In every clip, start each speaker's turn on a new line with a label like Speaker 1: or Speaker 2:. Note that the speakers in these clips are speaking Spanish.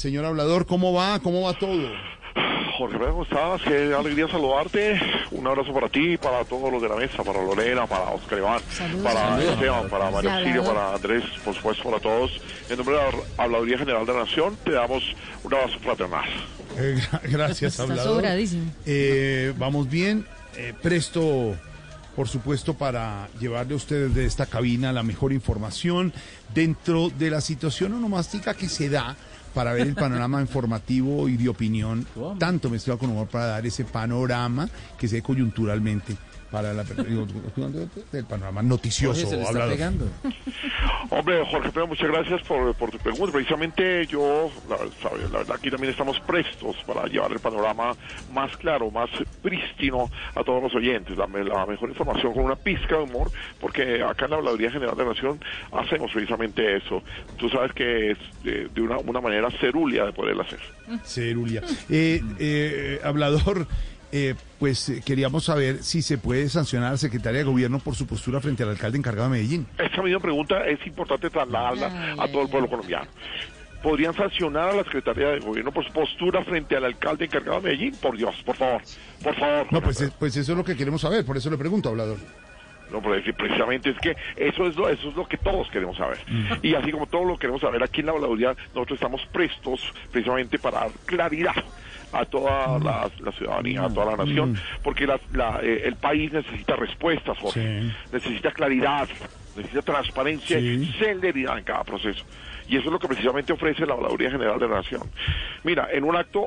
Speaker 1: Señor hablador, ¿cómo va? ¿Cómo va todo?
Speaker 2: Jorge, ¿cómo estás? Qué alegría saludarte. Un abrazo para ti, para todos los de la mesa, para Lorena, para Oscar Iván, para Esteban, para Mario Auxilio, para Andrés, por supuesto, para todos. En nombre de la Habladuría General de la Nación, te damos un abrazo fraternal.
Speaker 1: Eh, gra- gracias,
Speaker 3: Está
Speaker 1: hablador.
Speaker 3: sobradísimo.
Speaker 1: Eh, vamos bien. Eh, presto, por supuesto, para llevarle a ustedes de esta cabina la mejor información dentro de la situación onomástica que se da para ver el panorama informativo y de opinión, tanto mezclado con humor para dar ese panorama que se dé coyunturalmente para la digo, del panorama noticioso hablador.
Speaker 2: Hombre, Jorge Pedro, muchas gracias por, por tu pregunta. Precisamente yo, la, sabe, la verdad, aquí también estamos prestos para llevar el panorama más claro, más prístino a todos los oyentes. La, me- la mejor información con una pizca de humor, porque acá en la Habladuría General de la Nación hacemos precisamente eso. Tú sabes que es de, de una, una manera cerúlea de poderlo hacer.
Speaker 1: Cerulia. Eh, eh, hablador, eh, pues eh, queríamos saber si se puede sancionar a la secretaria de gobierno por su postura frente al alcalde encargado de Medellín.
Speaker 2: Esta misma pregunta es importante trasladarla a todo el pueblo colombiano. ¿Podrían sancionar a la Secretaría de Gobierno por su postura frente al alcalde encargado de Medellín? Por Dios, por favor, por favor.
Speaker 1: No, pues, eh, pues eso es lo que queremos saber, por eso le pregunto, hablador.
Speaker 2: No, pero precisamente es que eso es lo, eso es lo que todos queremos saber. Y así como todos lo queremos saber, aquí en la habladuría nosotros estamos prestos precisamente para dar claridad a toda la, la ciudadanía, a toda la nación, porque la- la, eh, el país necesita respuestas, Jorge.
Speaker 1: Sí.
Speaker 2: Necesita claridad, necesita transparencia y
Speaker 1: Sí.
Speaker 2: celeridad en cada proceso. Y eso es lo que precisamente ofrece la Habladuría General de la Nación. Mira, en un acto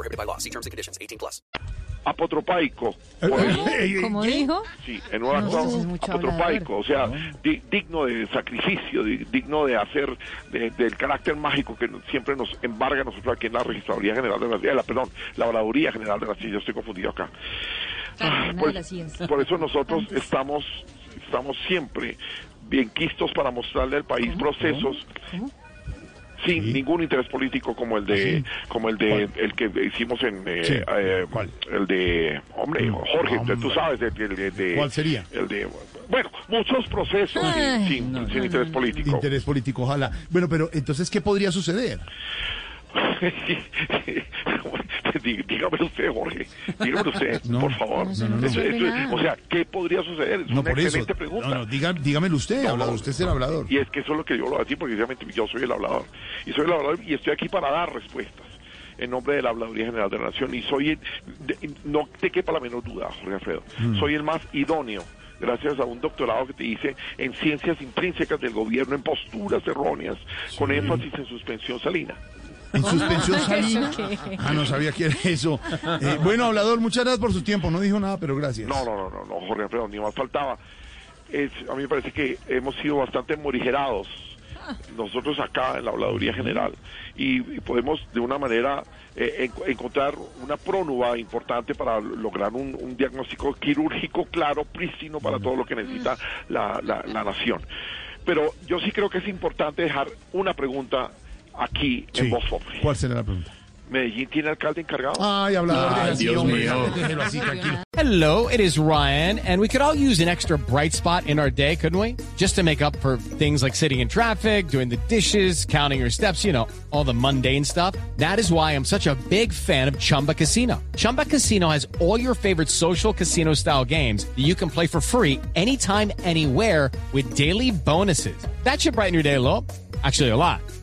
Speaker 4: prohibited by law. See terms and conditions. 18 plus.
Speaker 2: apotropaico. Por
Speaker 3: ¿Cómo dijo?
Speaker 2: Sí, en un acto
Speaker 3: eso es mucho
Speaker 2: apotropaico, o sea, di- digno de sacrificio, di- digno de hacer de- del carácter mágico que siempre nos embarga a nosotros aquí en la Registraduría General de la, eh, la- perdón, la Habladuría General de la Ciencia, estoy confundido acá. Ah,
Speaker 3: de
Speaker 2: pues, por eso nosotros estamos, estamos siempre bien quistos para mostrarle al país procesos sin
Speaker 1: Sí.
Speaker 2: ningún interés político como el de
Speaker 1: ¿Ah, sí?
Speaker 2: como el de el que hicimos en eh,
Speaker 1: Sí.
Speaker 2: eh,
Speaker 1: ¿Cuál?
Speaker 2: el de hombre Jorge
Speaker 1: Hombre.
Speaker 2: tú sabes el, el- el de
Speaker 1: ¿Cuál sería?
Speaker 2: el de bueno muchos procesos sin-
Speaker 3: Ay,
Speaker 2: sin,
Speaker 3: no,
Speaker 2: sin
Speaker 3: no,
Speaker 2: interés
Speaker 3: no,
Speaker 2: político
Speaker 1: Interés político, ojalá. Bueno, pero entonces, ¿qué podría suceder?
Speaker 2: Dí- dígamelo usted Jorge dígamelo usted
Speaker 1: No.
Speaker 2: por favor
Speaker 1: No, no, no.
Speaker 2: Eso- eso-
Speaker 3: nada.
Speaker 2: o sea qué podría suceder es
Speaker 1: No,
Speaker 2: una
Speaker 1: por eso.
Speaker 2: excelente pregunta
Speaker 1: No, no, diga- dígamelo usted,
Speaker 2: No,
Speaker 1: hablador. Usted es el hablador.
Speaker 2: Y es que eso es lo que yo lo voy a decir, porque precisamente yo soy el hablador. Y soy el hablador y estoy aquí para dar respuestas en nombre de la Habladuría General de la Nación. Y soy, el, de- no te quepa la menor duda, Jorge Alfredo, soy el más idóneo. Gracias a un doctorado que te hice en ciencias intrínsecas del gobierno, en posturas erróneas, con énfasis en suspensión salina.
Speaker 1: En suspensión salina. Ah, no sabía que era eso. Eh, bueno, hablador, muchas gracias por su tiempo. No dijo nada, pero gracias.
Speaker 2: No, no, no, no, no, Jorge Alfredo, ni más faltaba. Es, a mí me parece que hemos sido bastante morigerados nosotros acá en la Habladuría General y, y podemos de una manera eh, en- encontrar una prónuba importante para lograr un, un diagnóstico quirúrgico claro, prístino para todo lo que necesita la, la- la nación. Pero yo sí creo que es importante dejar una pregunta aquí
Speaker 1: Sí.
Speaker 2: en Voz Populi.
Speaker 1: ¿Cuál será la pregunta?
Speaker 2: ¿Medellín tiene alcalde encargado?
Speaker 1: Ay, hablador, deje así, hombre, déjelo así, tranquilo.
Speaker 5: Hello, it is Ryan, and we could all use an extra bright spot in our day, couldn't we? Just to make up for things like sitting in traffic, doing the dishes, counting your steps, you know, all the mundane stuff. That is why I'm such a big fan of Chumba Casino. Chumba Casino has all your favorite social casino style games that you can play for free anytime, anywhere with daily bonuses. That should brighten your day a little. Actually, a lot.